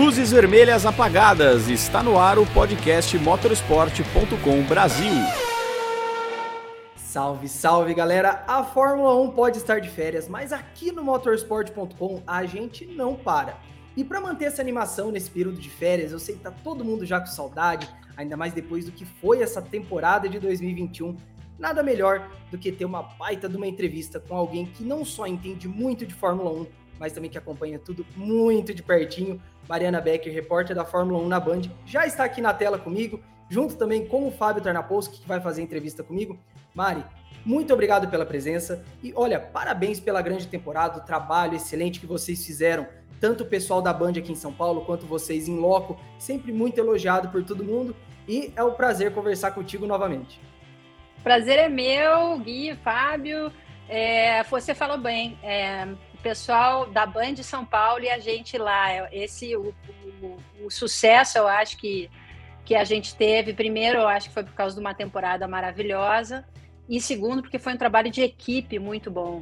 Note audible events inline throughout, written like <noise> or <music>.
Luzes vermelhas apagadas. Está no ar o podcast motorsport.com Brasil. Salve, salve galera! A Fórmula 1 pode estar de férias, mas aqui no motorsport.com a gente não para. E para manter essa animação nesse período de férias, eu sei que tá todo mundo já com saudade, ainda mais depois do que foi essa temporada de 2021. Nada melhor do que ter uma baita de uma entrevista com alguém que não só entende muito de Fórmula 1, mas também que acompanha tudo muito de pertinho. Mariana Becker, repórter da Fórmula 1 na Band, já está aqui na tela comigo, junto também com o Fábio Tarnapolsky, que vai fazer entrevista comigo. Mari, muito obrigado pela presença e olha, parabéns pela grande temporada, o trabalho excelente que vocês fizeram, tanto o pessoal da Band aqui em São Paulo quanto vocês em loco, sempre muito elogiado por todo mundo e é um prazer conversar contigo novamente. Prazer é meu, Gui, Fábio. É, você falou bem. É, pessoal da Band de São Paulo e a gente lá. Esse o, o, o, sucesso, eu acho que que a gente teve. Primeiro, eu acho que foi por causa de uma temporada maravilhosa e segundo, porque foi um trabalho de equipe muito bom.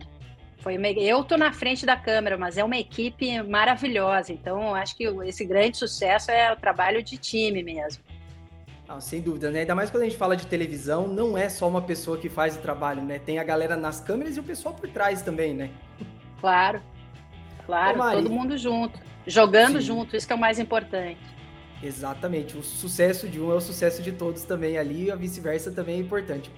Foi uma, eu tô na frente da câmera, mas é uma equipe maravilhosa. Então, acho que esse grande sucesso é o trabalho de time mesmo. Não, sem dúvida, né? Ainda mais quando a gente fala de televisão, não é só uma pessoa que faz o trabalho, né? Tem a galera nas câmeras e o pessoal por trás também, né? Claro, claro, Ô, todo mundo junto, jogando Sim. junto, isso que é o mais importante. Exatamente, o sucesso de um é o sucesso de todos também ali, e a vice-versa também é importante.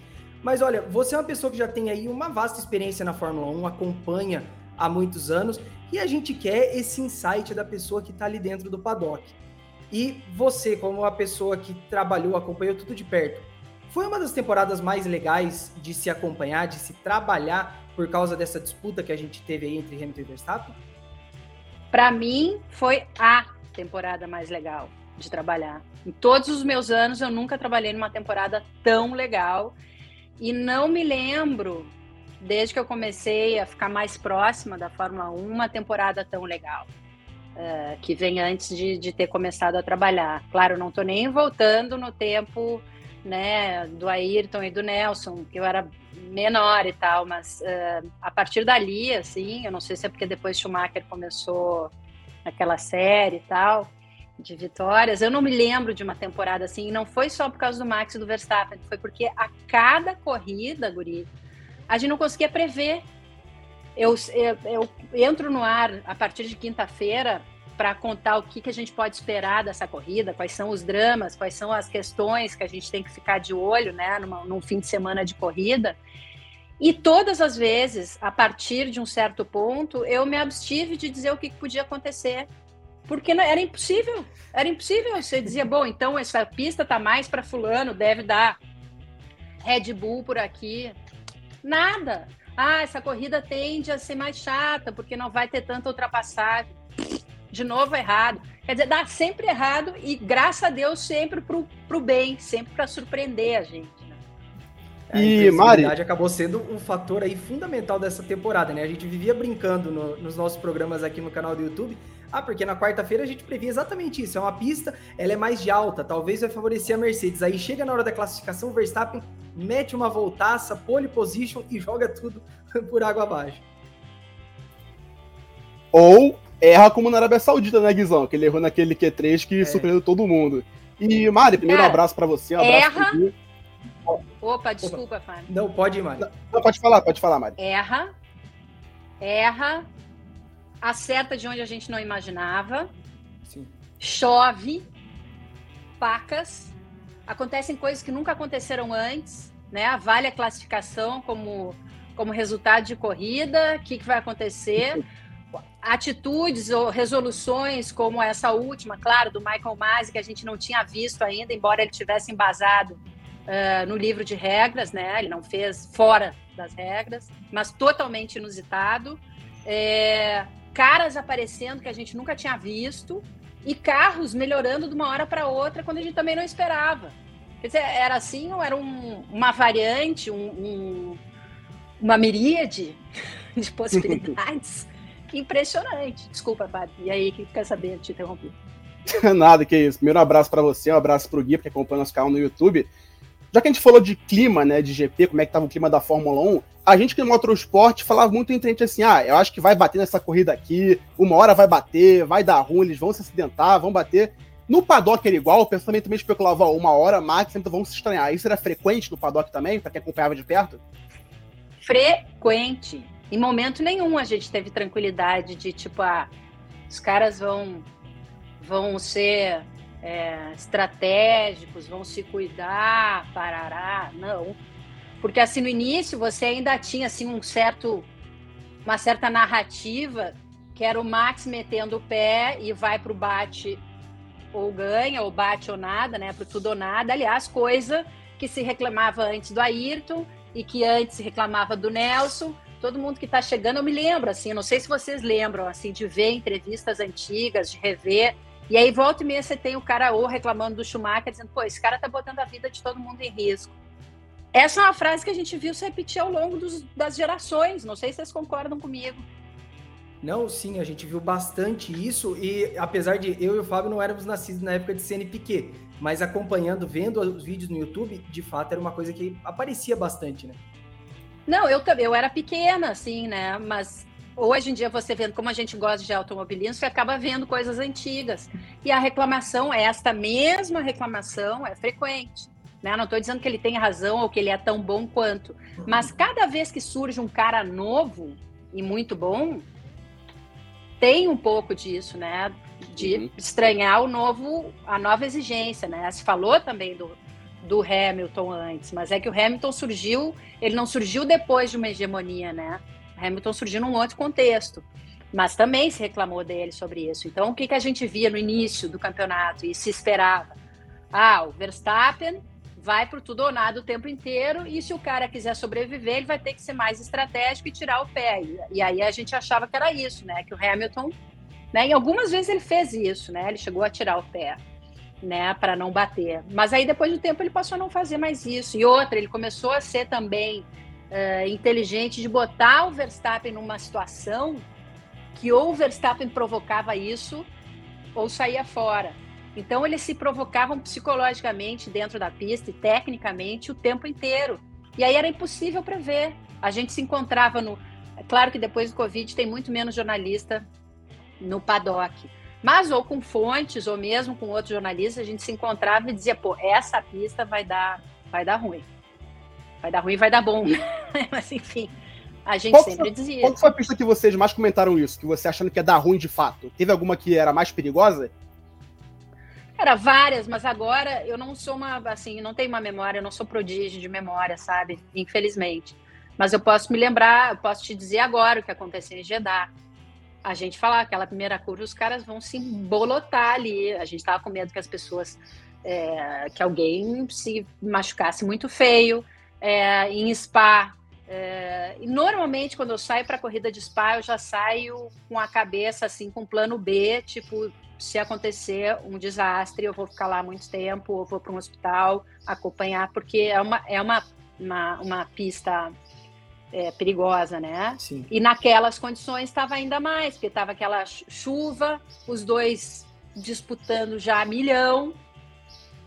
Mas olha, você é uma pessoa que já tem aí uma vasta experiência na Fórmula 1, acompanha há muitos anos, e a gente quer esse insight da pessoa que está ali dentro do paddock. E você, como uma pessoa que trabalhou, acompanhou tudo de perto, foi uma das temporadas mais legais de se acompanhar, de se trabalhar por causa dessa disputa que a gente teve aí entre Hamilton e Verstappen? Para mim, foi a temporada mais legal de trabalhar. Em todos os meus anos, eu nunca trabalhei numa temporada tão legal e não me lembro, desde que eu comecei a ficar mais próxima da Fórmula 1, uma temporada tão legal. Uh, que vem antes de, de, ter começado a trabalhar. Claro, não estou nem voltando no tempo né, do Ayrton e do Nelson, que eu era menor e tal, mas uh, a partir dali, assim, eu não sei se é porque depois Schumacher começou aquela série e tal, de vitórias. Eu não me lembro de uma temporada assim, e não foi só por causa do Max e do Verstappen, foi porque a cada corrida, Guri, a gente não conseguia prever. Eu, eu, eu entro no ar a partir de quinta-feira para contar o que, que a gente pode esperar dessa corrida, quais são os dramas, quais são as questões que a gente tem que ficar de olho, né, numa, num fim de semana de corrida. E todas as vezes, a partir de um certo ponto, eu me abstive de dizer o que, que podia acontecer porque era impossível, era impossível. Você dizia, bom, então essa pista tá mais para fulano, deve dar Red Bull por aqui. Nada. Ah, essa corrida tende a ser mais chata, porque não vai ter tanta ultrapassagem. De novo, errado. Quer dizer, dá sempre errado e, graças a Deus, sempre para o bem, sempre para surpreender a gente. Né? A e Mari acabou sendo um fator aí fundamental dessa temporada, né? A gente vivia brincando no, nos nossos programas aqui no canal do YouTube ah, porque na quarta-feira a gente previa exatamente isso. É uma pista, ela é mais de alta, talvez vai favorecer a Mercedes. Aí chega na hora da classificação, o Verstappen mete uma voltaça, pole position e joga tudo <laughs> por água abaixo. Ou erra como na Arábia Saudita, né, Guizão? Que ele errou naquele Q3 que é. surpreendeu todo mundo. E, Mari, primeiro um abraço para você. Um erra. Opa, desculpa, Fábio. Não, pode ir, Mari. Não, pode falar, pode falar, Mari. Erra. Erra acerta de onde a gente não imaginava, Sim. chove, pacas, acontecem coisas que nunca aconteceram antes, né? Vale a classificação como, como resultado de corrida, o que, que vai acontecer? <laughs> Atitudes ou resoluções como essa última, claro, do Michael Masi, que a gente não tinha visto ainda, embora ele tivesse embasado uh, no livro de regras, né? Ele não fez fora das regras, mas totalmente inusitado. É, caras aparecendo que a gente nunca tinha visto e carros melhorando de uma hora para outra quando a gente também não esperava. Quer dizer, era assim ou era um, uma variante, um, um, uma miríade <laughs> de possibilidades? Impressionante. Desculpa, Fábio. E aí, que quer saber? Te interrompi. <laughs> Nada, que isso. Primeiro um abraço para você, um abraço para o Gui, que acompanha nosso canal no YouTube. Já que a gente falou de clima, né, de GP, como é que tava o clima da Fórmula 1, a gente que no motorsport falava muito entre a gente assim, ah, eu acho que vai bater nessa corrida aqui, uma hora vai bater, vai dar ruim, eles vão se acidentar, vão bater. No paddock era igual, o pensamento também especulava, ó, uma hora, máximo, então vão se estranhar. Isso era frequente no paddock também, para quem acompanhava de perto? Frequente. Em momento nenhum a gente teve tranquilidade de, tipo, ah, os caras vão, vão ser é, estratégicos, vão se cuidar, parará. Não. Porque, assim, no início você ainda tinha, assim, um certo, uma certa narrativa que era o Max metendo o pé e vai para o bate ou ganha, ou bate ou nada, né? Pro tudo ou nada. Aliás, coisa que se reclamava antes do Ayrton e que antes se reclamava do Nelson. Todo mundo que está chegando, eu me lembro, assim, não sei se vocês lembram, assim, de ver entrevistas antigas, de rever. E aí, volta e meia, você tem o cara ou reclamando do Schumacher, dizendo, pô, esse cara tá botando a vida de todo mundo em risco. Essa é uma frase que a gente viu se repetir ao longo dos, das gerações. Não sei se vocês concordam comigo. Não, sim, a gente viu bastante isso e apesar de eu e o Fábio não éramos nascidos na época de CNPq, mas acompanhando, vendo os vídeos no YouTube, de fato era uma coisa que aparecia bastante, né? Não, eu também, eu era pequena, assim, né? Mas hoje em dia você vendo como a gente gosta de automobilismo, você acaba vendo coisas antigas. E a reclamação, esta mesma reclamação é frequente. Né? Não estou dizendo que ele tem razão ou que ele é tão bom quanto, mas cada vez que surge um cara novo e muito bom, tem um pouco disso, né? De uhum. estranhar o novo, a nova exigência, né? Se falou também do, do Hamilton antes, mas é que o Hamilton surgiu, ele não surgiu depois de uma hegemonia, né? O Hamilton surgiu num outro contexto, mas também se reclamou dele sobre isso. Então, o que, que a gente via no início do campeonato e se esperava? Ah, o Verstappen vai por tudo ou nada o tempo inteiro, e se o cara quiser sobreviver, ele vai ter que ser mais estratégico e tirar o pé. E, aí a gente achava que era isso, né? Que o Hamilton, né? E algumas vezes ele fez isso, né? Ele chegou a tirar o pé, né? Para não bater. Mas aí depois do tempo ele passou a não fazer mais isso. E outra, ele começou a ser também uh, inteligente de botar o Verstappen numa situação que ou o Verstappen provocava isso ou saía fora. Então eles se provocavam psicologicamente dentro da pista e tecnicamente o tempo inteiro. E aí era impossível prever. A gente se encontrava no. É claro que depois do Covid tem muito menos jornalista no paddock. Mas ou com fontes, ou mesmo com outros jornalistas, a gente se encontrava e dizia, pô, essa pista vai dar, vai dar ruim. Vai dar ruim, vai dar bom. <laughs> Mas enfim, a gente qual sempre foi, dizia. Qual foi a pista que vocês mais comentaram isso? Que você achando que ia dar ruim de fato? Teve alguma que era mais perigosa? Era várias, mas agora eu não sou uma, assim, não tenho uma memória, eu não sou prodígio de memória, sabe? Infelizmente. Mas eu posso me lembrar, eu posso te dizer agora o que aconteceu em Jeddah. A gente falar aquela primeira curva, os caras vão se embolotar ali. A gente tava com medo que as pessoas, é, que alguém se machucasse muito feio. É, em Spa, é, e normalmente quando eu saio para corrida de Spa, eu já saio com a cabeça assim, com plano B, tipo, se acontecer um desastre, eu vou ficar lá muito tempo, ou vou para um hospital acompanhar, porque é uma, é uma, uma, uma pista é, perigosa, né? Sim. E naquelas condições estava ainda mais, porque estava aquela chuva, os dois disputando já a milhão.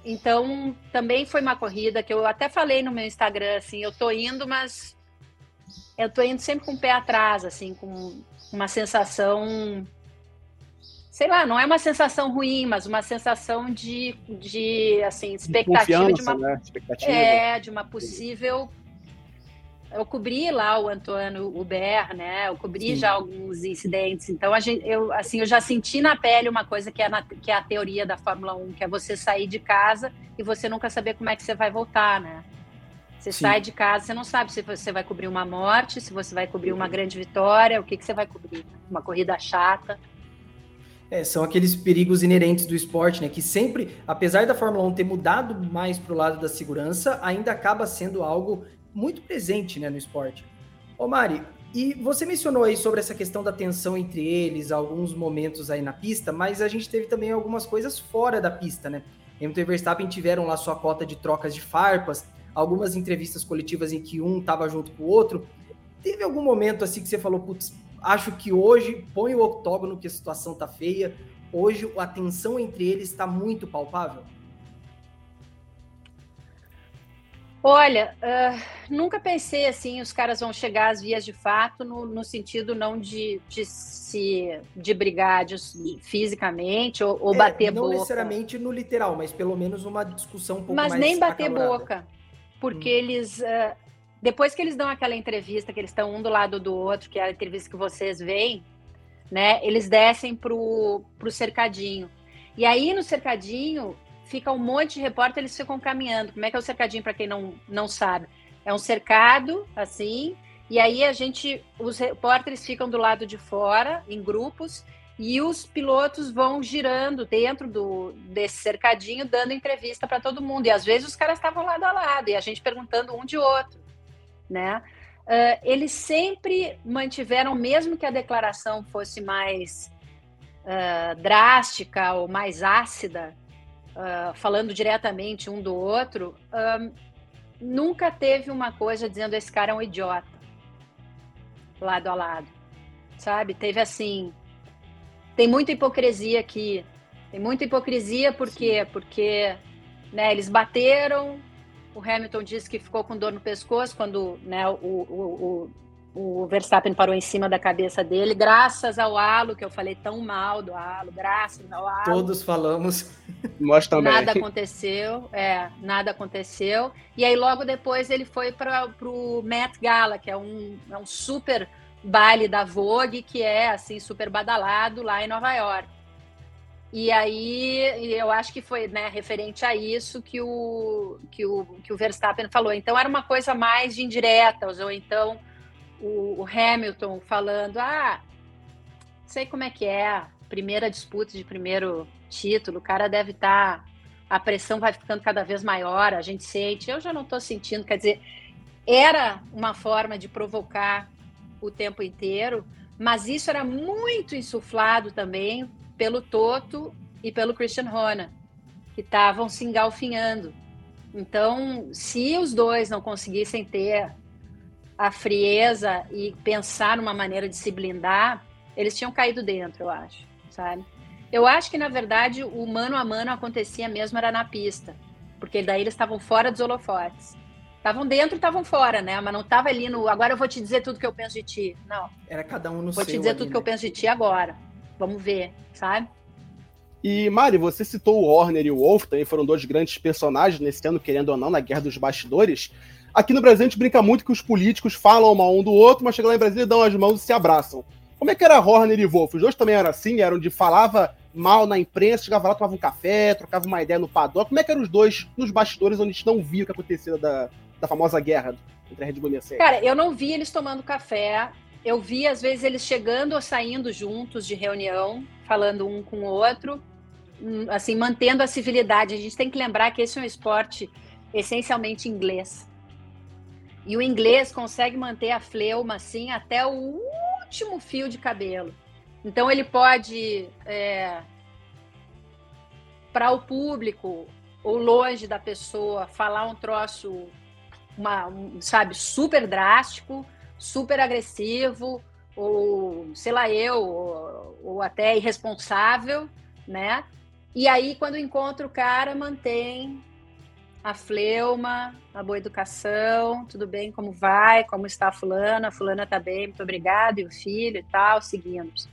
Então, também foi uma corrida que eu até falei no meu Instagram, assim, eu tô indo, mas eu tô indo sempre com o pé atrás, assim, com uma sensação sei lá, não é uma sensação ruim, mas uma sensação de, de assim, expectativa de, de uma né? expectativa. é de uma possível eu cobri lá o Antônio Hubert, né? Eu cobri Sim. já alguns incidentes. Então a gente, eu assim, eu já senti na pele uma coisa que é, na, que é a teoria da Fórmula 1, que é você sair de casa e você nunca saber como é que você vai voltar, né? Você Sim. sai de casa, você não sabe se você vai cobrir uma morte, se você vai cobrir uma grande vitória, o que, que você vai cobrir. Uma corrida chata. É, são aqueles perigos inerentes do esporte, né? Que sempre, apesar da Fórmula 1 ter mudado mais para o lado da segurança, ainda acaba sendo algo muito presente né, no esporte. Ô Mari, e você mencionou aí sobre essa questão da tensão entre eles, alguns momentos aí na pista, mas a gente teve também algumas coisas fora da pista, né? Hamilton e Verstappen tiveram lá sua cota de trocas de farpas, algumas entrevistas coletivas em que um estava junto com o outro. Teve algum momento assim que você falou, putz, Acho que hoje põe o octógono que a situação tá feia. Hoje a tensão entre eles está muito palpável. Olha, uh, nunca pensei assim, os caras vão chegar às vias de fato no, no sentido não de, de se de brigar de, fisicamente ou, ou é, bater não boca. Não necessariamente no literal, mas pelo menos uma discussão um pouco mas mais nem bater acalorada. boca, porque hum. eles uh, depois que eles dão aquela entrevista que eles estão um do lado do outro, que é a entrevista que vocês veem, né? Eles descem pro pro cercadinho. E aí no cercadinho fica um monte de repórter, eles ficam caminhando. Como é que é o cercadinho, para quem não, não sabe? É um cercado, assim, e aí a gente, os repórteres ficam do lado de fora, em grupos, e os pilotos vão girando dentro do, desse cercadinho, dando entrevista para todo mundo. E às vezes os caras estavam lado a lado, e a gente perguntando um de outro, né? Uh, eles sempre mantiveram, mesmo que a declaração fosse mais uh, drástica ou mais ácida, uh, falando diretamente um do outro, um, nunca teve uma coisa dizendo esse cara é um idiota, lado a lado, sabe? Teve assim, tem muita hipocrisia aqui, tem muita hipocrisia por quê? Porque né, eles bateram, o Hamilton disse que ficou com dor no pescoço quando né, o, o, o Verstappen parou em cima da cabeça dele, graças ao halo, que eu falei tão mal do halo, graças ao halo. Todos falamos. <laughs> Nós também. Nada aconteceu, é, nada aconteceu. E aí logo depois ele foi para o Met Gala, que é um, é um super baile da Vogue, que é assim super badalado lá em Nova York. E aí eu acho que foi né, referente a isso que o, que, o, que o Verstappen falou. Então era uma coisa mais de indiretas, ou então o, o Hamilton falando: ah, sei como é que é, primeira disputa de primeiro título, o cara deve estar. Tá, a pressão vai ficando cada vez maior, a gente sente. Eu já não estou sentindo, quer dizer, era uma forma de provocar o tempo inteiro, mas isso era muito insuflado também pelo Toto e pelo Christian Horner, que estavam se engalfinhando. Então, se os dois não conseguissem ter a frieza e pensar numa maneira de se blindar, eles tinham caído dentro, eu acho, sabe? Eu acho que, na verdade, o mano a mano acontecia mesmo era na pista, porque daí eles estavam fora dos holofotes. Estavam dentro e estavam fora, né? Mas não estava ali no. Agora eu vou te dizer tudo que eu penso de ti. Não. Era cada um no Vou te dizer ali, tudo né? que eu penso de ti agora. Vamos ver, sabe? E, Mari, você citou o Horner e o Wolf, também foram dois grandes personagens nesse ano, querendo ou não, na Guerra dos Bastidores. Aqui no Brasil a gente brinca muito que os políticos falam mal um do outro, mas chega lá em Brasília, dão as mãos e se abraçam. Como é que era Horner e Wolf? Os dois também eram assim, eram de falava mal na imprensa, chegava lá, tomava um café, trocava uma ideia no paddock. Como é que eram os dois nos bastidores onde a gente não via o que acontecia da, da famosa guerra entre a Red Bull e a Mercedes? Cara, eu não vi eles tomando café. Eu vi, às vezes, eles chegando ou saindo juntos de reunião, falando um com o outro, hum, assim, mantendo a civilidade. A gente tem que lembrar que esse é um esporte essencialmente inglês. E o inglês consegue manter a fleuma assim até o último fio de cabelo. Então ele pode, é, para o público ou longe da pessoa, falar um troço, uma, um, sabe, super drástico, super agressivo, ou sei lá eu, ou, ou até irresponsável, né? E aí, quando encontra o cara, mantém a fleuma, a boa educação, tudo bem, como vai, como está a fulana, a fulana está bem, muito obrigada, e o filho e tal, seguimos.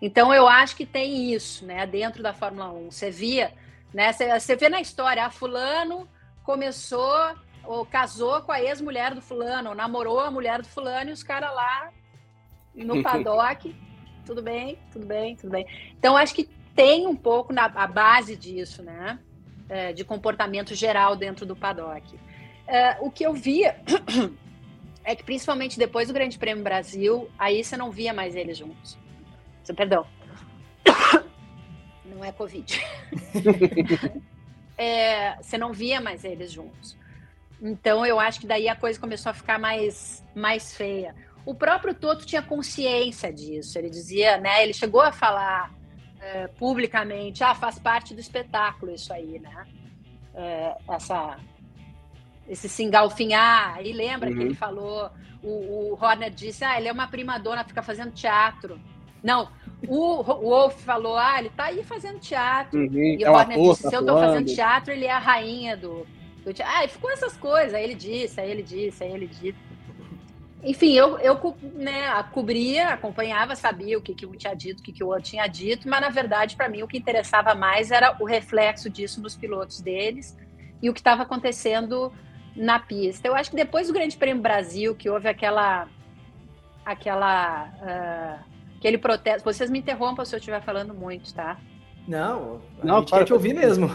Então eu acho que tem isso, né, dentro da Fórmula 1. Você via, né, você, você vê na história, a fulano começou ou casou com a ex-mulher do fulano, ou namorou a mulher do fulano e os caras lá no <laughs> paddock, tudo bem, tudo bem, tudo bem. Então acho que tem um pouco na a base disso, né? É, de comportamento geral dentro do paddock. É, o que eu via <clears throat> é que, principalmente depois do Grande Prêmio Brasil, aí você não via mais eles juntos. Perdão. <coughs> Não é Covid. <laughs> é, você não via mais eles juntos. Então, eu acho que daí a coisa começou a ficar mais, mais feia. O próprio Toto tinha consciência disso. Ele dizia, né? Ele chegou a falar é, publicamente, ah, faz parte do espetáculo isso aí, né? É, essa, esse se engalfinhar. E lembra uhum. que ele falou, o, o Horner disse, ah, ele é uma prima dona, fica fazendo teatro. Não, o, o Wolf falou, ah, ele tá aí fazendo teatro. Uhum, e o é Horner disse, se eu tô fazendo teatro, ele é a rainha do, Ah, ficou essas coisas, aí ele disse, aí ele disse, aí ele disse. Enfim, eu, eu né, cobria, acompanhava, sabia o que, que um tinha dito, o que, que o outro tinha dito, mas na verdade, para mim, o que interessava mais era o reflexo disso nos pilotos deles e o que estava acontecendo na pista. Eu acho que depois do Grande Prêmio Brasil, que houve aquela. aquela uh, aquele protesto. Vocês me interrompam se eu estiver falando muito, tá? Não, a não, gente quer te ouvir mesmo.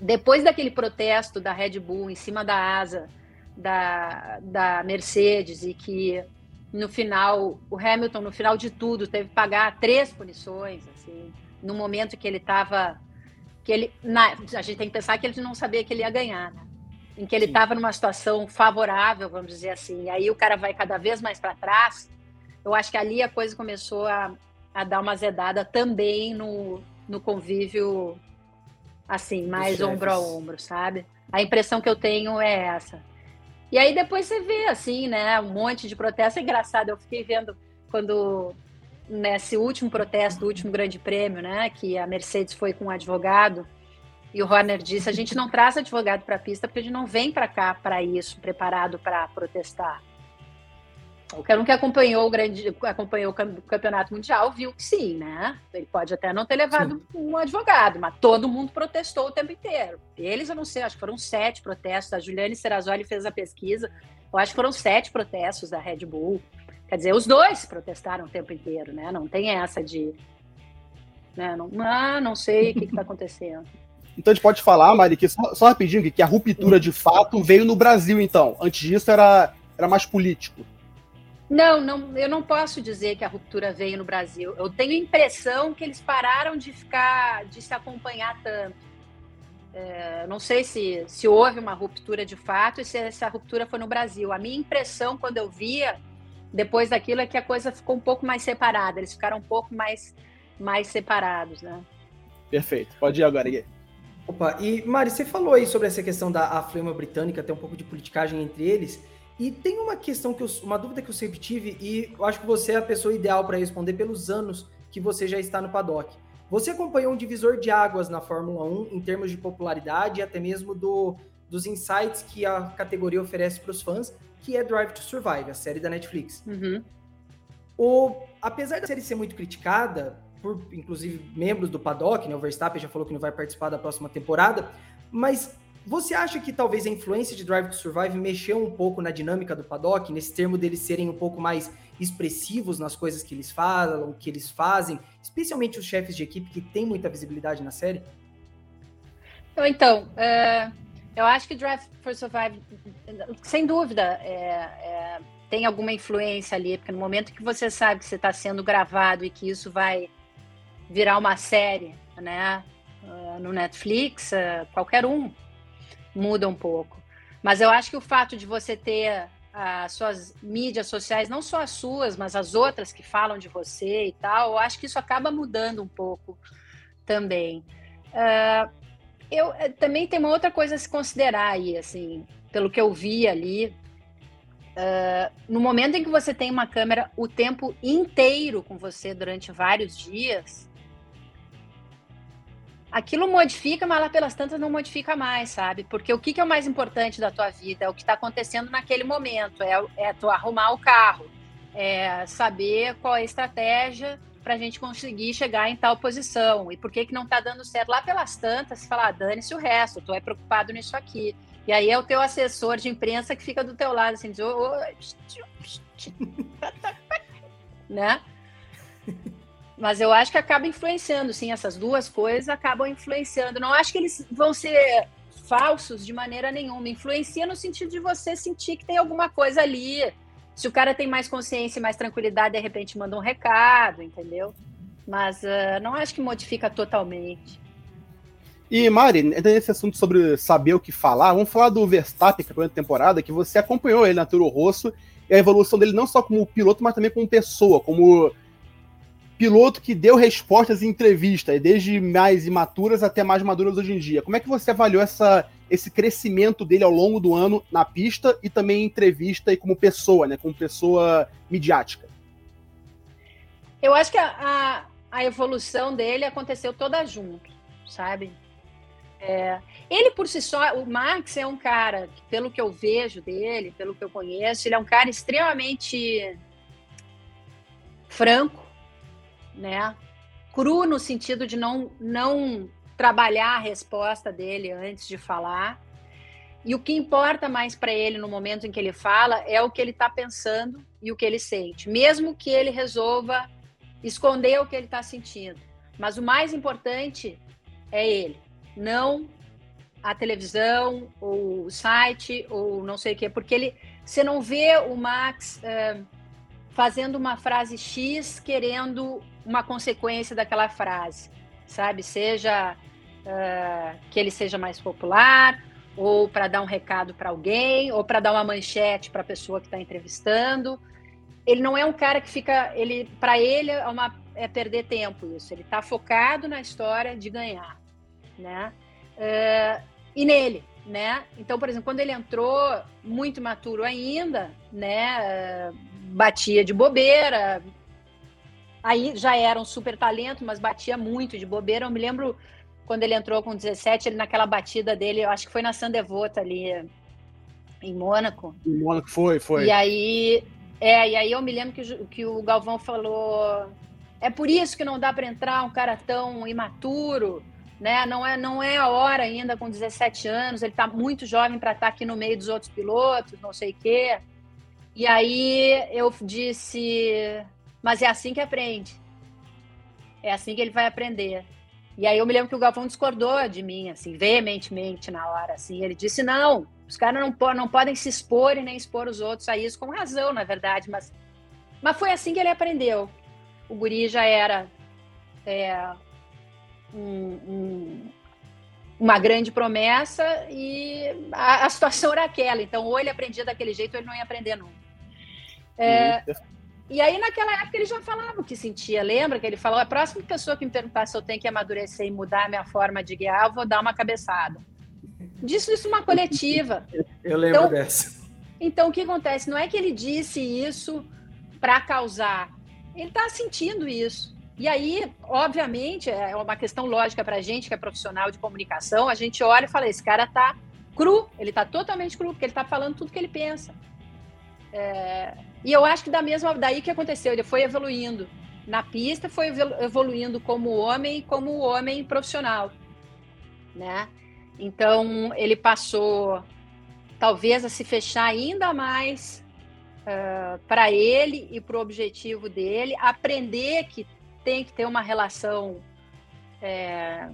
Depois daquele protesto da Red Bull em cima da asa da, da Mercedes e que no final, o Hamilton, no final de tudo, teve que pagar três punições, assim, no momento que ele estava. que ele na, A gente tem que pensar que ele não sabia que ele ia ganhar, né? Em que ele estava numa situação favorável, vamos dizer assim. E aí o cara vai cada vez mais para trás. Eu acho que ali a coisa começou a, a dar uma zedada também no, no convívio, assim, mais ombro a ombro, sabe? A impressão que eu tenho é essa. E aí depois você vê, assim, né, um monte de protesto. É engraçado, eu fiquei vendo quando, nesse último protesto, do último grande prêmio, né, que a Mercedes foi com um advogado, e o Horner disse, a gente não traz advogado para a pista porque a gente não vem para cá para isso, preparado para protestar. Qualquer um que acompanhou o grande, acompanhou o campeonato mundial viu que sim, né? Ele pode até não ter levado sim. um advogado, mas todo mundo protestou o tempo inteiro. Eles, eu não sei, acho que foram sete protestos. A Juliane Serrazoli fez a pesquisa. Eu acho que foram sete protestos da Red Bull. Quer dizer, os dois protestaram o tempo inteiro, né? Não tem essa de. Né? Não, ah, não sei o que está acontecendo. <laughs> Então a gente pode falar, Mari, que só, só rapidinho, que a ruptura de fato veio no Brasil, então. Antes disso era, era mais político. Não, não, eu não posso dizer que a ruptura veio no Brasil. Eu tenho a impressão que eles pararam de ficar, de se acompanhar tanto. É, não sei se, se houve uma ruptura de fato e se essa ruptura foi no Brasil. A minha impressão, quando eu via depois daquilo, é que a coisa ficou um pouco mais separada. Eles ficaram um pouco mais, mais separados, né? Perfeito. Pode ir agora, Gui. Opa, e Mari, você falou aí sobre essa questão da flama britânica, ter um pouco de politicagem entre eles. E tem uma questão que eu, uma dúvida que eu sempre tive e eu acho que você é a pessoa ideal para responder pelos anos que você já está no paddock. Você acompanhou um divisor de águas na Fórmula 1 em termos de popularidade e até mesmo do, dos insights que a categoria oferece para os fãs, que é Drive to Survive, a série da Netflix. Uhum. O, apesar da série ser muito criticada, por inclusive membros do paddock, né, o Verstappen já falou que não vai participar da próxima temporada, mas você acha que talvez a influência de Drive to Survive mexeu um pouco na dinâmica do paddock, nesse termo deles serem um pouco mais expressivos nas coisas que eles falam, que eles fazem, especialmente os chefes de equipe que têm muita visibilidade na série? Então, é, eu acho que Drive to Survive, sem dúvida, é, é, tem alguma influência ali, porque no momento que você sabe que você está sendo gravado e que isso vai virar uma série, né, é, no Netflix, é, qualquer um muda um pouco. Mas eu acho que o fato de você ter as suas mídias sociais, não só as suas, mas as outras que falam de você e tal, eu acho que isso acaba mudando um pouco também. Uh, eu eh, também tem uma outra coisa a se considerar aí, assim, pelo que eu vi ali. Uh, no momento em que você tem uma câmera o tempo inteiro com você durante vários dias, aquilo modifica, mas lá pelas tantas não modifica mais, sabe? Porque o que, que é o mais importante da tua vida? É o que está acontecendo naquele momento, é, é tu arrumar o carro, é saber qual é a estratégia para a gente conseguir chegar em tal posição e por que, que não está dando certo. Lá pelas tantas, você fala, ah, dane-se o resto, tu é preocupado nisso aqui. E aí é o teu assessor de imprensa que fica do teu lado, assim, diz, oh, oh, né? Mas eu acho que acaba influenciando, sim, essas duas coisas acabam influenciando. Não acho que eles vão ser falsos de maneira nenhuma. Influencia no sentido de você sentir que tem alguma coisa ali. Se o cara tem mais consciência e mais tranquilidade, de repente manda um recado, entendeu? Mas uh, não acho que modifica totalmente. E Mari, nesse assunto sobre saber o que falar, vamos falar do Verstappen, que é a temporada, que você acompanhou ele na Toro Rosso, e a evolução dele não só como piloto, mas também como pessoa, como piloto que deu respostas em entrevista, desde mais imaturas até mais maduras hoje em dia. Como é que você avaliou essa, esse crescimento dele ao longo do ano na pista e também em entrevista e como pessoa, né, como pessoa midiática? Eu acho que a, a, a evolução dele aconteceu toda junto, sabe? É, ele por si só, o Max é um cara, pelo que eu vejo dele, pelo que eu conheço, ele é um cara extremamente franco, né? Cru no sentido de não, não trabalhar a resposta dele antes de falar. E o que importa mais para ele no momento em que ele fala é o que ele está pensando e o que ele sente, mesmo que ele resolva esconder o que ele está sentindo. Mas o mais importante é ele não a televisão, ou o site, ou não sei o quê, porque ele, você não vê o Max uh, fazendo uma frase X querendo uma consequência daquela frase, sabe? Seja uh, que ele seja mais popular, ou para dar um recado para alguém, ou para dar uma manchete para a pessoa que está entrevistando. Ele não é um cara que fica, ele, para ele é, uma, é perder tempo isso. Ele está focado na história de ganhar né? Uh, e nele, né? Então, por exemplo, quando ele entrou, muito maturo ainda, né? Uh, batia de bobeira, aí já era um super talento, mas batia muito de bobeira. Eu me lembro quando ele entrou com 17, ele naquela batida dele, eu acho que foi na Sandevota ali em Mônaco. Em Mônaco foi, foi. E aí, é, e aí eu me lembro que, que o Galvão falou: é por isso que não dá para entrar um cara tão imaturo né? Não é, não é a hora ainda com 17 anos, ele está muito jovem para estar tá aqui no meio dos outros pilotos, não sei o quê. E aí eu disse, mas é assim que aprende. É assim que ele vai aprender. E aí eu me lembro que o Galvão discordou de mim, assim, veementemente na hora, assim. Ele disse, não, os caras não, não podem se expor e nem expor os outros a isso, com razão, na verdade, mas, mas foi assim que ele aprendeu. O guri já era é, um, um, uma grande promessa e a, a, situação era aquela. Então, ou ele aprendia daquele jeito, ou ele não ia aprender nunca. É, e aí, naquela época, ele já falava o que sentia. Lembra que ele falou: a próxima pessoa que me perguntar se eu tenho que amadurecer e mudar a minha forma de guiar, eu vou dar uma cabeçada. Disse isso uma coletiva. <laughs> Eu lembro então, dessa. Então, o que acontece? Não é que ele disse isso para causar. Ele está sentindo isso. E aí, obviamente, é uma questão lógica para a gente que é profissional de comunicação. A gente olha e fala: esse cara tá cru, ele tá totalmente cru, porque ele tá falando tudo que ele pensa. É... E eu acho que da mesma daí que aconteceu, ele foi evoluindo na pista, foi evoluindo como homem como homem profissional, né? Então ele passou talvez a se fechar ainda mais uh, para ele e para o objetivo dele, aprender que tem que ter uma relação é,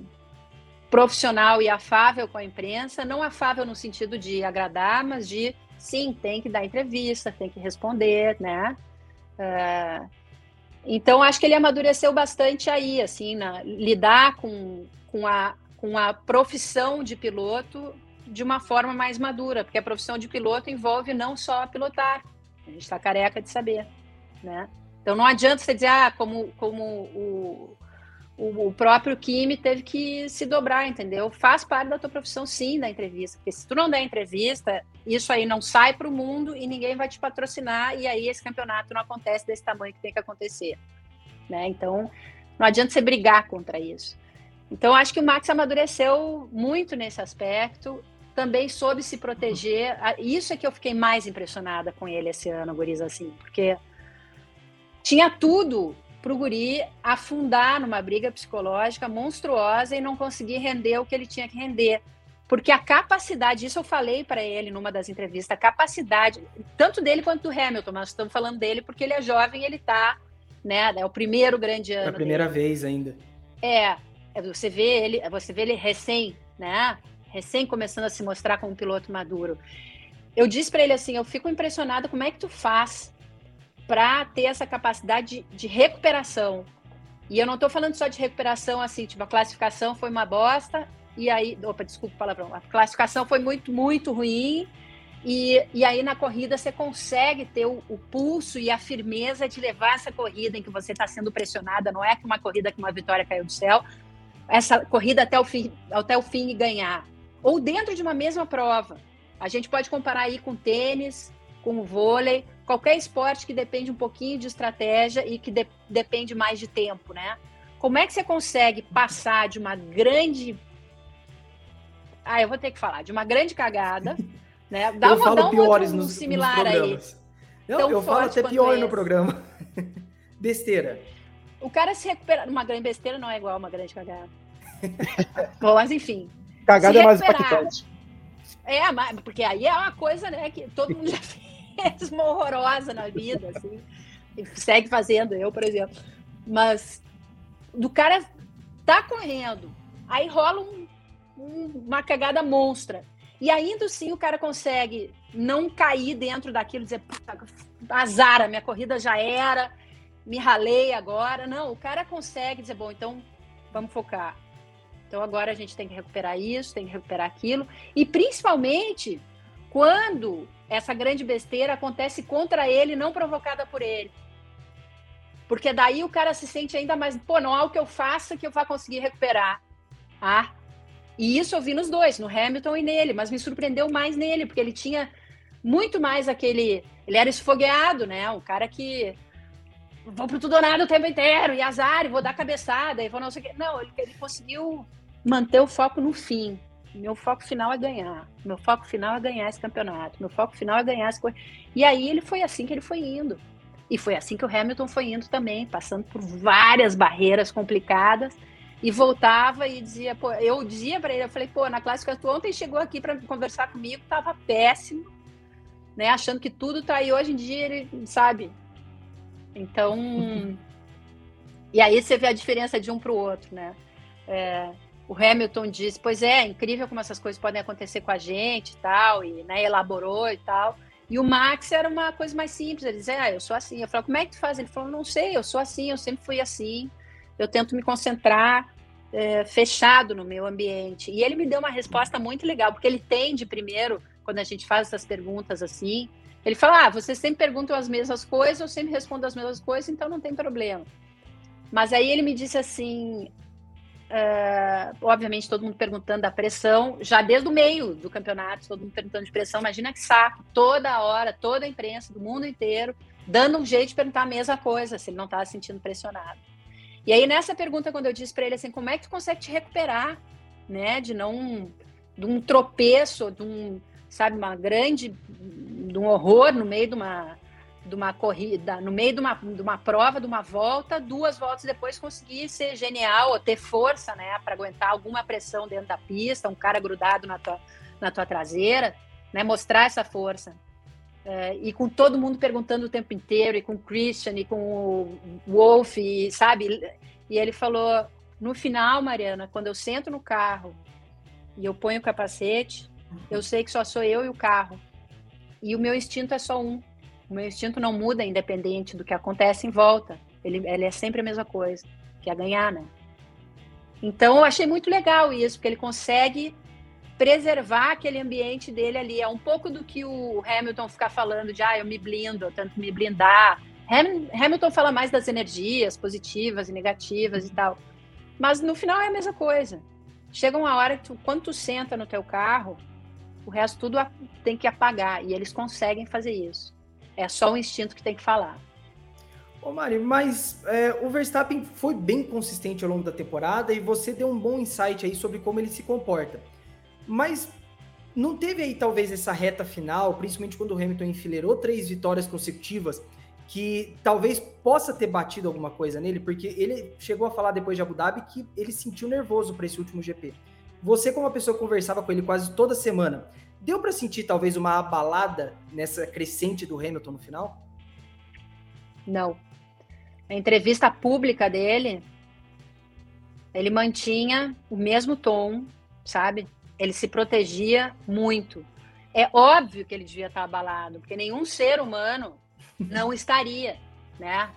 profissional e afável com a imprensa, não afável no sentido de agradar, mas de sim, tem que dar entrevista, tem que responder, né? É, então acho que ele amadureceu bastante aí, assim, na, lidar com, com, a, com a profissão de piloto de uma forma mais madura, porque a profissão de piloto envolve não só pilotar, a gente está careca de saber, né? Então não adianta você dizer, ah, como, como o, o, próprio Kimi teve que se dobrar, entendeu? Faz parte da tua profissão, sim, da entrevista. Porque se tu não der entrevista, isso aí não sai para o mundo e ninguém vai te patrocinar, e aí esse campeonato não acontece desse tamanho que tem que acontecer. Né? Então, não adianta você brigar contra isso. Então, acho que o Max amadureceu muito nesse aspecto, também soube se proteger. Isso é que eu fiquei mais impressionada com ele esse ano, Guriz, assim, porque tinha tudo para o guri afundar numa briga psicológica monstruosa e não conseguir render o que ele tinha que render. Porque a capacidade, isso eu falei para ele numa das entrevistas, a capacidade, tanto dele quanto do Hamilton, mas estamos falando dele porque ele é jovem, ele está, né, é o primeiro grande ano. É a primeira dele. vez ainda. É, é, você vê ele, você vê ele recém, né, recém começando a se mostrar como um piloto maduro. Eu disse para ele assim, eu fico impressionada como é que tu faz para ter essa capacidade de, de, recuperação. E eu não estou falando só de recuperação assim, tipo, a classificação foi uma bosta, e aí, opa, desculpa o palavrão, a classificação foi muito, muito ruim, e, e aí na corrida você consegue ter o, o pulso e a firmeza de levar essa corrida em que você está sendo pressionada, não é que uma corrida que uma vitória caiu do céu, essa corrida até o fim, até o fim e ganhar. Ou dentro de uma mesma prova. A gente pode comparar aí com tênis, com o vôlei, qualquer esporte que depende um pouquinho de estratégia e que de, depende mais de tempo, né? Como é que você consegue passar de uma grande Ah, eu vou ter que falar de uma grande cagada, <laughs> né? Dá eu uma, falo dá um piores outro nos, similar nos aí. Não, eu falo até pior no programa. <laughs> Besteira. O cara se recupera. Uma grande besteira não é igual a uma grande cagada. <laughs> Bom, mas enfim. Cagada é mais recuperar. impactante. É, porque aí é uma coisa, né, que todo mundo já fez uma horrorosa na vida, assim, e segue fazendo, eu, por exemplo. Mas do cara tá correndo, aí rola um- um- uma cagada monstra. E ainda assim o cara consegue não cair dentro daquilo, dizer, "Puta, azar, minha corrida já era, me ralei agora. Não, o cara consegue dizer, bom, então vamos focar. Então agora a gente tem que recuperar isso, tem que recuperar aquilo. E principalmente quando essa grande besteira acontece contra ele, não provocada por ele. Porque daí o cara se sente ainda mais, pô, não há o que eu faça que eu vá conseguir recuperar. Ah, e isso eu vi nos dois, no Hamilton e nele, mas me surpreendeu mais nele, porque ele tinha muito mais aquele. Ele era esfogueado, né? Um cara que. Vou pro tudo ou nada o tempo inteiro, e azar, e vou dar cabeçada, e vou não sei o quê. Não, ele, ele conseguiu manter o foco no fim. Meu foco final é ganhar. Meu foco final é ganhar esse campeonato. Meu foco final é ganhar essa coisa. E aí ele foi assim que ele foi indo. E foi assim que o Hamilton foi indo também, passando por várias barreiras complicadas e voltava e dizia, pô, eu dizia para ele, eu falei, pô, na classificação tu ontem chegou aqui para conversar comigo, tava péssimo, né, achando que tudo tá aí hoje em dia, ele sabe. Então, <laughs> e aí você vê a diferença de um para o outro, né? É, o Hamilton disse, pois é, é incrível como essas coisas podem acontecer com a gente e tal, e né, elaborou e tal. E o Max era uma coisa mais simples, ele dizia, ah, eu sou assim. Eu falei, como é que tu faz? Ele falou, não sei, eu sou assim, eu sempre fui assim, eu tento me concentrar é, fechado no meu ambiente. E ele me deu uma resposta muito legal, porque ele tende primeiro, quando a gente faz essas perguntas assim, ele fala, ah, vocês sempre perguntam as mesmas coisas, eu sempre respondo as mesmas coisas, então não tem problema. Mas aí ele me disse assim, Uh, obviamente todo mundo perguntando da pressão, já desde o meio do campeonato, todo mundo perguntando de pressão, imagina que saco, toda hora, toda a imprensa do mundo inteiro, dando um jeito de perguntar a mesma coisa, se ele não estava se sentindo pressionado. E aí nessa pergunta, quando eu disse para ele assim, como é que tu consegue te recuperar, né, de não, de um tropeço, de um, sabe, uma grande, de um horror no meio de uma de uma corrida, no meio de uma, de uma prova, de uma volta, duas voltas depois conseguir ser genial, ou ter força, né, para aguentar alguma pressão dentro da pista, um cara grudado na tua, na tua traseira, né, mostrar essa força. É, e com todo mundo perguntando o tempo inteiro, e com o Christian, e com o Wolf, e, sabe? E ele falou: no final, Mariana, quando eu sento no carro e eu ponho o capacete, eu sei que só sou eu e o carro. E o meu instinto é só um. O meu instinto não muda independente do que acontece em volta. Ele, ele é sempre a mesma coisa, que é ganhar, né? Então eu achei muito legal isso, porque ele consegue preservar aquele ambiente dele ali. É um pouco do que o Hamilton ficar falando de, ah, eu me blindo, eu tento me blindar. Ham, Hamilton fala mais das energias positivas e negativas e tal. Mas no final é a mesma coisa. Chega uma hora que tu, quando tu senta no teu carro, o resto tudo tem que apagar. E eles conseguem fazer isso. É só o instinto que tem que falar. Ô Mari, mas é, o Verstappen foi bem consistente ao longo da temporada e você deu um bom insight aí sobre como ele se comporta. Mas não teve aí talvez essa reta final, principalmente quando o Hamilton enfileirou três vitórias consecutivas, que talvez possa ter batido alguma coisa nele, porque ele chegou a falar depois de Abu Dhabi que ele sentiu nervoso para esse último GP. Você, como uma pessoa que conversava com ele quase toda semana, deu para sentir talvez uma abalada nessa crescente do Hamilton no final? Não. A entrevista pública dele, ele mantinha o mesmo tom, sabe? Ele se protegia muito. É óbvio que ele devia estar abalado, porque nenhum ser humano não estaria, né?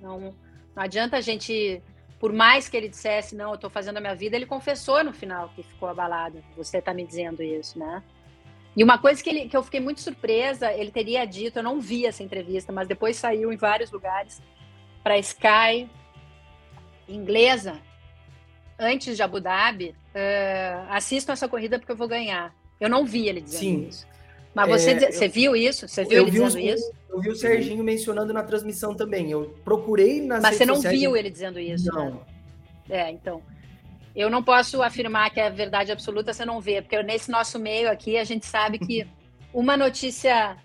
Não, não adianta a gente, por mais que ele dissesse, não, eu estou fazendo a minha vida, ele confessou no final que ficou abalado. Você está me dizendo isso, né? E uma coisa que, ele, que eu fiquei muito surpresa, ele teria dito, eu não vi essa entrevista, mas depois saiu em vários lugares, para Sky inglesa, antes de Abu Dhabi, uh, assistam essa corrida porque eu vou ganhar. Eu não vi ele dizendo Sim. isso. Mas você, É, você eu- viu isso? Você viu ele vi, dizendo os- isso? eu vi o Serginho mencionando na transmissão também. Eu procurei nas Mas você não sociais viu ele dizendo isso, né? Não. É, então. Eu não posso afirmar que é verdade absoluta, você não vê, porque nesse nosso meio aqui a gente sabe que <laughs> uma notícia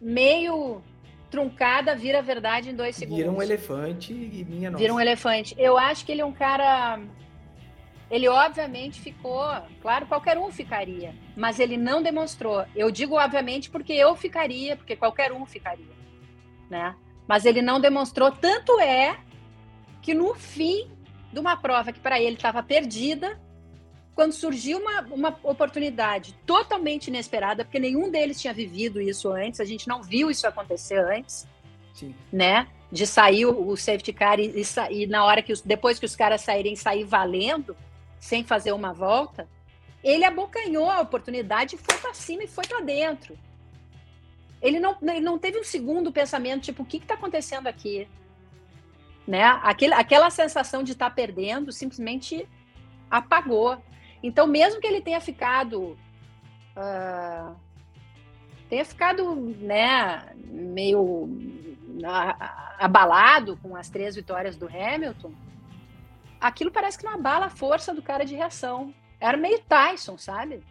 meio truncada vira verdade em dois segundos. Vira um elefante e minha nossa. Vira um elefante. Eu acho que ele é um cara. Ele obviamente ficou, claro, qualquer um ficaria, mas ele não demonstrou. Eu digo obviamente porque eu ficaria, porque qualquer um ficaria, né? Mas ele não demonstrou, tanto é que no fim de uma prova que para ele estava perdida, quando surgiu uma, uma oportunidade totalmente inesperada, porque nenhum deles tinha vivido isso antes, a gente não viu isso acontecer antes, Sim. né? De sair o, safety car e, e, e, na hora que os, depois que os caras saírem, sair valendo, sem fazer uma volta, ele abocanhou a oportunidade foi para cima e foi para dentro. Ele não, ele não teve um segundo pensamento, tipo, o que está acontecendo aqui? Né? Aquele, aquela sensação de estar tá perdendo simplesmente apagou. Então, mesmo que ele tenha ficado. Uh, tenha ficado né, meio abalado com as três vitórias do Hamilton, aquilo parece que não abala a força do cara de reação. Era meio Tyson, sabe?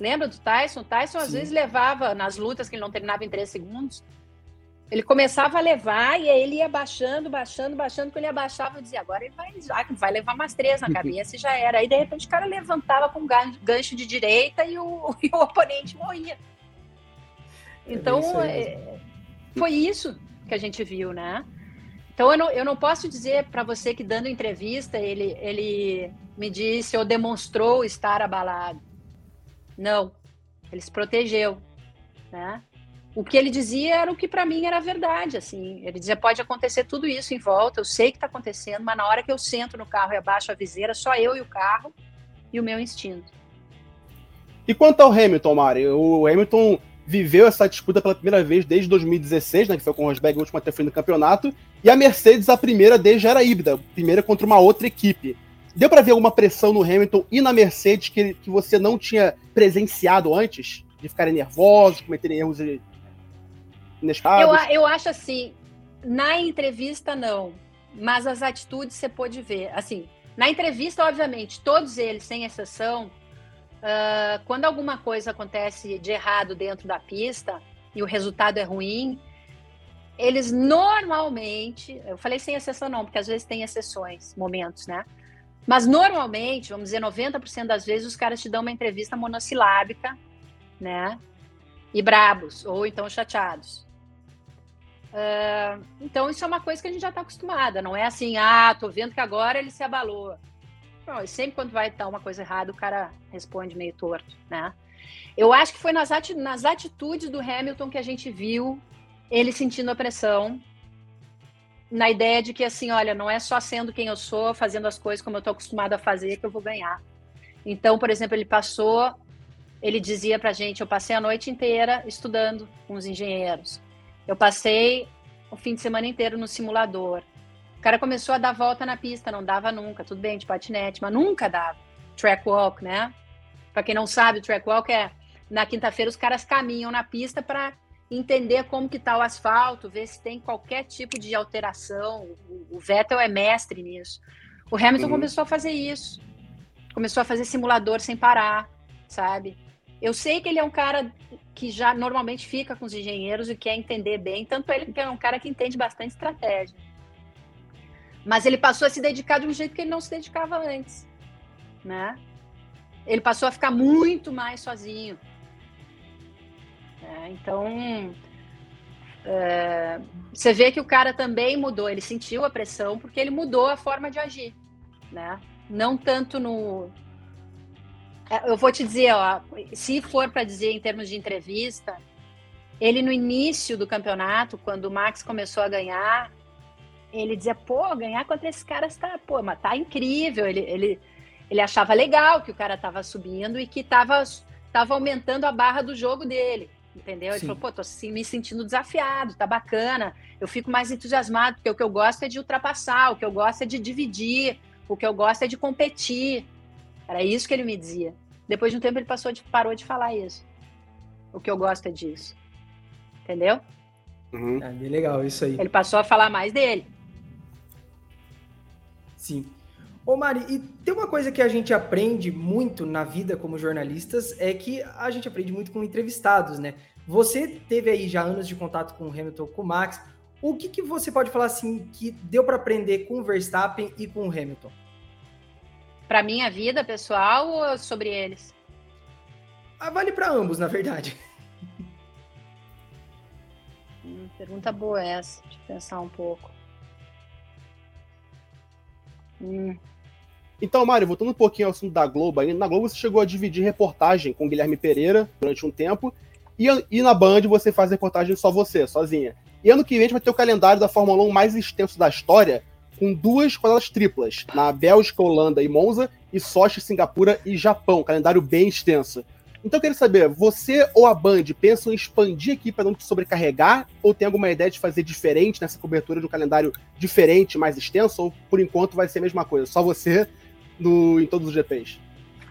Lembra do Tyson? Tyson às Sim. vezes levava nas lutas que ele não terminava em três segundos. Ele começava a levar e aí ele ia baixando, baixando, baixando. Quando ele abaixava, eu dizia, agora ele vai, vai levar mais três na cabeça e já era. Aí, de repente, o cara levantava com gancho de direita e o, <laughs> e o oponente morria. É então, é, foi isso que a gente viu, né? Então, eu não, eu não posso dizer para você que, dando entrevista, ele, ele me disse ou demonstrou estar abalado. Não, ele se protegeu, né? O que ele dizia era o que para mim era verdade, assim. Ele dizia pode acontecer tudo isso em volta, eu sei que está acontecendo, mas na hora que eu sento no carro e abaixo a viseira, só eu e o carro e o meu instinto. E quanto ao Hamilton, Mari, o Hamilton viveu essa disputa pela primeira vez desde 2016, né, que foi com o Rosberg o último até fim do campeonato, e a Mercedes a primeira desde era híbrida, primeira contra uma outra equipe. Deu para ver alguma pressão no Hamilton e na Mercedes que, que você não tinha presenciado antes? De ficarem nervosos, cometerem erros eu, eu acho assim, na entrevista não, mas as atitudes você pode ver. Assim, na entrevista, obviamente, todos eles, sem exceção, uh, quando alguma coisa acontece de errado dentro da pista e o resultado é ruim, eles normalmente, eu falei sem exceção não, porque às vezes tem exceções, momentos, né? Mas normalmente, vamos dizer, 90% das vezes os caras te dão uma entrevista monossilábica, né? E brabos, ou então chateados. Uh, então, isso é uma coisa que a gente já está acostumada. Não é assim, ah, tô vendo que agora ele se abalou. Não, e sempre quando vai estar uma coisa errada, o cara responde meio torto, né? Eu acho que foi nas, ati nas atitudes do Hamilton que a gente viu ele sentindo a pressão, na ideia de que, assim, olha, não é só sendo quem eu sou, fazendo as coisas como eu estou acostumado a fazer, que eu vou ganhar. Então, por exemplo, ele passou, ele dizia pra gente, eu passei a noite inteira estudando com os engenheiros. Eu passei o fim de semana inteiro no simulador. O cara começou a dar volta na pista, não dava nunca, tudo bem, de patinete, mas nunca dava. Track walk, né? Para quem não sabe, o track walk é na quinta-feira os caras caminham na pista para entender como que tá o asfalto, ver se tem qualquer tipo de alteração. O Vettel é mestre nisso. O Hamilton uhum. começou a fazer isso. Começou a fazer simulador sem parar, sabe? Eu sei que ele é um cara que já normalmente fica com os engenheiros e quer entender bem, tanto ele que é um cara que entende bastante estratégia. Mas ele passou a se dedicar de um jeito que ele não se dedicava antes, né? Ele passou a ficar muito mais sozinho. É, então, é, você vê que o cara também mudou, ele sentiu a pressão porque ele mudou a forma de agir, né? Não tanto no, eu vou te dizer, ó, se for para dizer em termos de entrevista, ele no início do campeonato, quando o Max começou a ganhar, ele dizia, pô, ganhar contra esses caras tá, pô, mas tá incrível. Ele, ele, ele achava legal que o cara tava subindo e que tava, tava aumentando a barra do jogo dele. Entendeu? Ele Sim. falou, pô, tô assim, me sentindo desafiado, tá bacana. Eu fico mais entusiasmado, porque o que eu gosto é de ultrapassar, o que eu gosto é de dividir, o que eu gosto é de competir. Era isso que ele me dizia. Depois de um tempo ele passou de, parou de falar isso. O que eu gosto é disso. Entendeu? Uhum. É bem legal isso aí. Ele passou a falar mais dele. Sim. Ô Mari, e tem uma coisa que a gente aprende muito na vida como jornalistas, é que a gente aprende muito com entrevistados, né? Você teve aí já anos de contato com o Hamilton, com o Max. O que, que você pode falar assim que deu para aprender com o Verstappen e com o Hamilton? Para minha vida pessoal ou sobre eles? Ah, vale para ambos, na verdade. Hum, pergunta boa essa, de pensar um pouco. Hum. Então, Mário, voltando um pouquinho ao assunto da Globo, aí, na Globo você chegou a dividir reportagem com Guilherme Pereira durante um tempo, e, e na Band você faz reportagem só você, sozinha. E ano que vem a gente vai ter o calendário da Fórmula 1 mais extenso da história, com duas rodadas triplas, na Bélgica, Holanda e Monza, e Sochi, Singapura e Japão, calendário bem extenso. Então eu queria saber, você ou a Band pensam em expandir aqui para não te sobrecarregar? Ou tem alguma ideia de fazer diferente nessa cobertura de um calendário diferente, mais extenso? Ou por enquanto vai ser a mesma coisa? Só você no, em todos os GPs?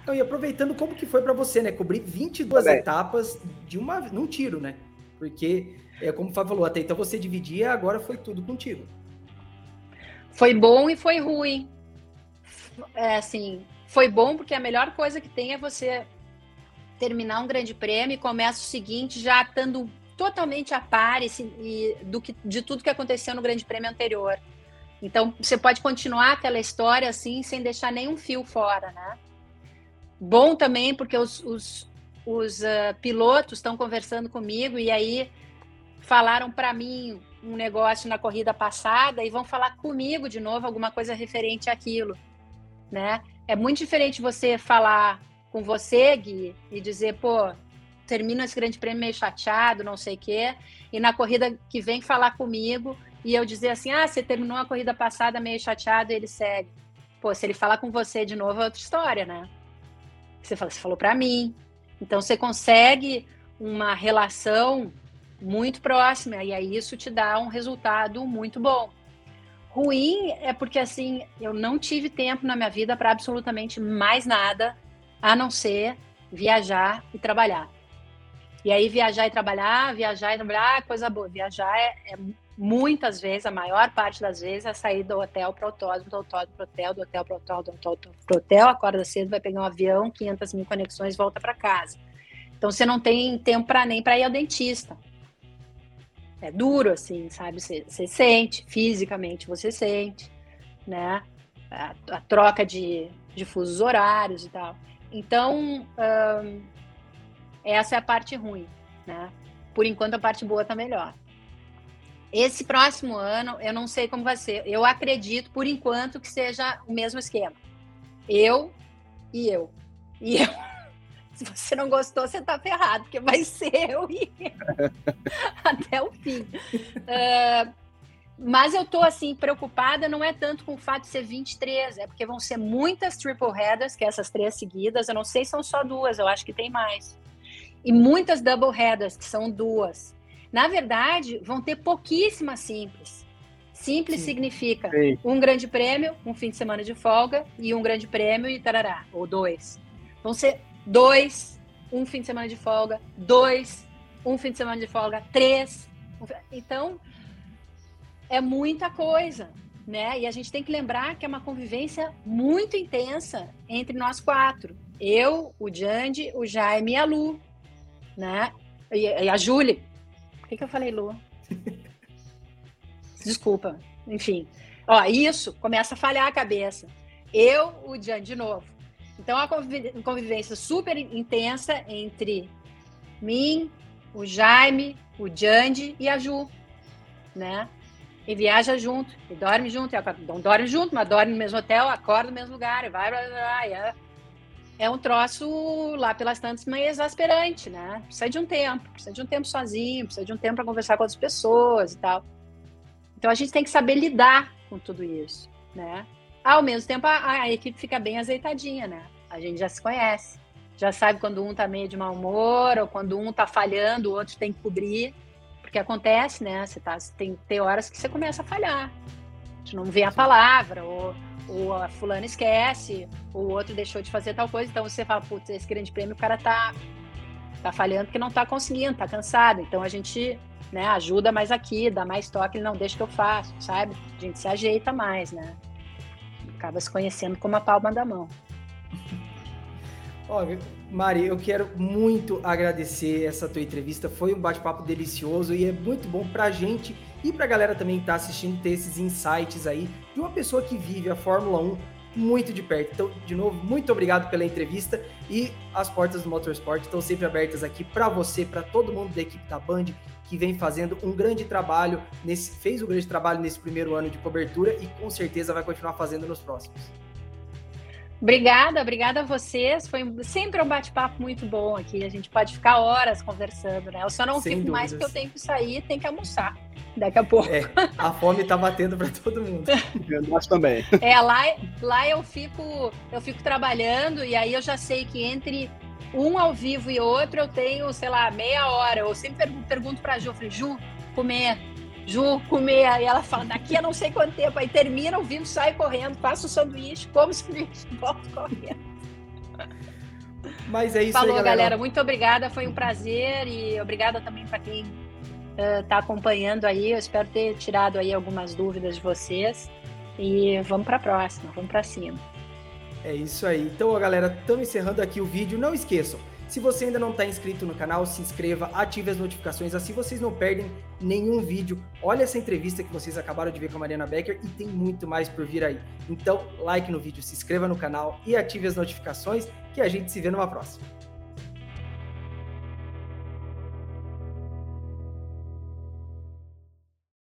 Então, e aproveitando como que foi para você, né? Cobrir 22 Também. etapas de uma, num tiro, né? Porque, é, como o Fábio falou, até então você dividia, agora foi tudo contigo. Foi bom e foi ruim. É, assim, foi bom porque a melhor coisa que tem é você terminar um grande prêmio e começa o seguinte já estando totalmente a par e, e, do que, de tudo que aconteceu no grande prêmio anterior. Então, você pode continuar aquela história assim, sem deixar nenhum fio fora, né? Bom também, porque os, os, os uh, pilotos estão conversando comigo e aí falaram para mim um negócio na corrida passada e vão falar comigo de novo alguma coisa referente àquilo, né? É muito diferente você falar com você, Gui, e dizer, pô, termino esse grande prêmio meio chateado, não sei o quê, e na corrida que vem falar comigo e eu dizer assim, ah, você terminou a corrida passada meio chateado e ele segue. Pô, se ele falar com você de novo é outra história, né? Você, fala, você falou para mim. Então você consegue uma relação muito próxima e aí isso te dá um resultado muito bom. Ruim é porque assim, eu não tive tempo na minha vida para absolutamente mais nada a não ser viajar e trabalhar. E aí, viajar e trabalhar, viajar e trabalhar, coisa boa. Viajar é, é muitas vezes, a maior parte das vezes, é sair do hotel para o autódromo, do autódromo para o hotel, do hotel para o hotel, do hotel para o hotel, acorda cedo, vai pegar um avião, 500 mil conexões, volta para casa. Então, você não tem tempo para nem para ir ao dentista. É duro, assim, sabe? Você, sente, fisicamente você sente, né? A, a troca de, de fusos horários e tal. Então, essa é a parte ruim, né? Por enquanto, a parte boa está melhor. Esse próximo ano, eu não sei como vai ser. Eu acredito, por enquanto, que seja o mesmo esquema. Eu e eu. E eu. Se você não gostou, você está ferrado, porque vai ser eu e. <laughs> Até o fim. Uh, mas eu tô assim preocupada não é tanto com o fato de ser 23, é porque vão ser muitas triple headers, que é essas três seguidas, eu não sei se são só duas, eu acho que tem mais. E muitas double headers, que são duas. Na verdade, vão ter pouquíssimas simples. Simples Sim. significa Sim. um grande prêmio, um fim de semana de folga e um grande prêmio e tarará, ou dois. Vão ser dois, um fim de semana de folga, dois, um fim de semana de folga, três. Então, é muita coisa, né? E a gente tem que lembrar que é uma convivência muito intensa entre nós quatro. Eu, o Jandy, o Jaime e a Lu, né? E, e a Júlia. Por que, que eu falei Lu? <laughs> Desculpa. Enfim. Ó, isso começa a falhar a cabeça. Eu, o Jan, de novo. Então, a convivência super intensa entre mim, o Jaime, o Jandy e a Ju, né? e viaja junto, e dorme junto, e não dorme junto, mas dorme no mesmo hotel, acorda no mesmo lugar, e vai, vai, vai é, é um troço lá pelas tantas meio exasperante, né? Precisa de um tempo, precisa de um tempo sozinho, precisa de um tempo para conversar com outras pessoas e tal. Então a gente tem que saber lidar com tudo isso, né? Ao mesmo tempo a, a equipe fica bem azeitadinha, né? A gente já se conhece, já sabe quando um tá meio de mau humor ou quando um tá falhando, o outro tem que cobrir que acontece, né? Você tá, tem, tem horas que você começa a falhar. Você não vê a palavra, ou, ou a fulana esquece, ou o outro deixou de fazer tal coisa, então você fala, putz, esse grande prêmio o cara tá, tá falhando porque não tá conseguindo, tá cansado. Então a gente né, ajuda mais aqui, dá mais toque, ele não deixa que eu faço, sabe? A gente se ajeita mais, né? Acaba se conhecendo como a palma da mão. Ó, Mari, eu quero muito agradecer essa tua entrevista. Foi um bate-papo delicioso e é muito bom para a gente e para a galera também que está assistindo ter esses insights aí de uma pessoa que vive a Fórmula 1 muito de perto. Então, de novo, muito obrigado pela entrevista e as portas do Motorsport estão sempre abertas aqui para você, para todo mundo da equipe da Band que vem fazendo um grande trabalho nesse fez um grande trabalho nesse primeiro ano de cobertura e com certeza vai continuar fazendo nos próximos. Obrigada, obrigada a vocês. Foi sempre um bate-papo muito bom aqui. A gente pode ficar horas conversando, né? Eu só não Sem fico dúvidas. mais porque eu tenho que sair, tenho que almoçar daqui a pouco. É, a fome tá batendo para todo mundo. Nós também. É, lá, lá eu fico, eu fico trabalhando e aí eu já sei que entre um ao vivo e outro eu tenho, sei lá, meia hora. Eu sempre pergunto para a Ju, falei, Ju, comer Ju, comer. Aí ela fala, daqui a não sei quanto tempo. Aí termina o vídeo, sai correndo, faço o sanduíche, como o sanduíche, volto correndo. Mas é isso Falou, aí, galera. galera. Muito obrigada, foi um prazer e obrigada também para quem está uh, acompanhando aí. Eu espero ter tirado aí algumas dúvidas de vocês. E vamos para a próxima, vamos para cima. É isso aí. Então, galera, estamos encerrando aqui o vídeo. Não esqueçam, se você ainda não está inscrito no canal, se inscreva, ative as notificações, assim vocês não perdem nenhum vídeo. Olha essa entrevista que vocês acabaram de ver com a Mariana Becker e tem muito mais por vir aí. Então, like no vídeo, se inscreva no canal e ative as notificações que a gente se vê numa próxima.